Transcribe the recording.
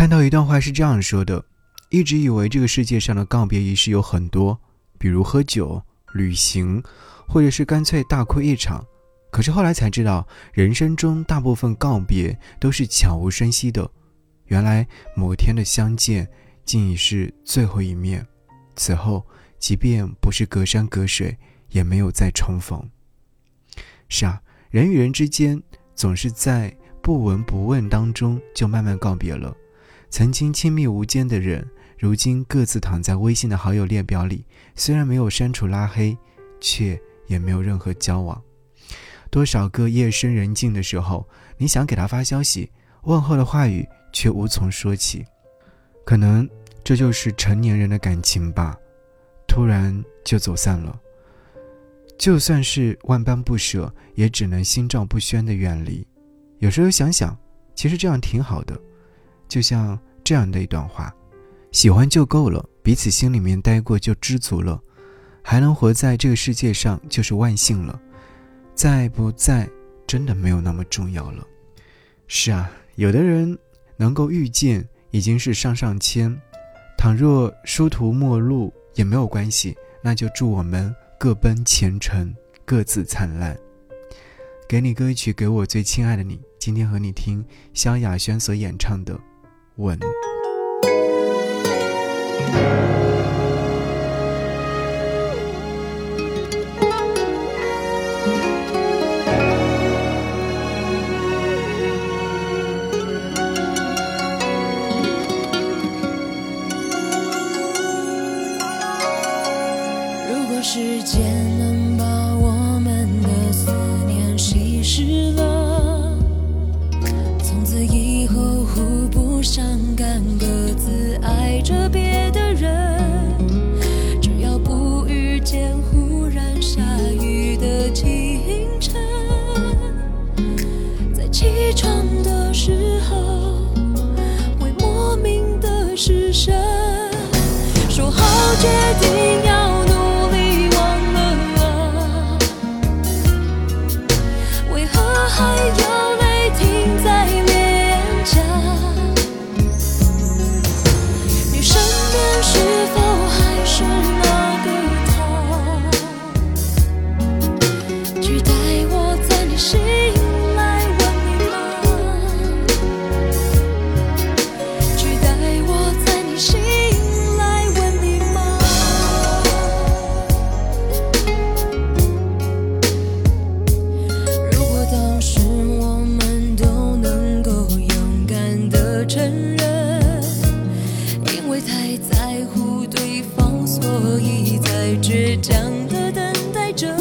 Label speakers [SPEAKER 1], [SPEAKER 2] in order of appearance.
[SPEAKER 1] 看到一段话是这样说的：一直以为这个世界上的告别仪式有很多，比如喝酒、旅行，或者是干脆大哭一场。可是后来才知道，人生中大部分告别都是悄无声息的。原来某天的相见，竟已是最后一面。此后，即便不是隔山隔水，也没有再重逢。是啊，人与人之间，总是在不闻不问当中就慢慢告别了。曾经亲密无间的人，如今各自躺在微信的好友列表里，虽然没有删除拉黑，却也没有任何交往。多少个夜深人静的时候，你想给他发消息、问候的话语，却无从说起。可能这就是成年人的感情吧，突然就走散了。就算是万般不舍，也只能心照不宣的远离。有时候想想，其实这样挺好的。就像这样的一段话：喜欢就够了，彼此心里面待过就知足了，还能活在这个世界上就是万幸了。在不在，真的没有那么重要了。是啊，有的人能够遇见已经是上上签，倘若殊途末路也没有关系，那就祝我们各奔前程，各自灿烂。给你歌曲，给我最亲爱的你。今天和你听萧亚轩所演唱的《
[SPEAKER 2] 稳》。决定要。为何？你在倔强的等
[SPEAKER 1] 待着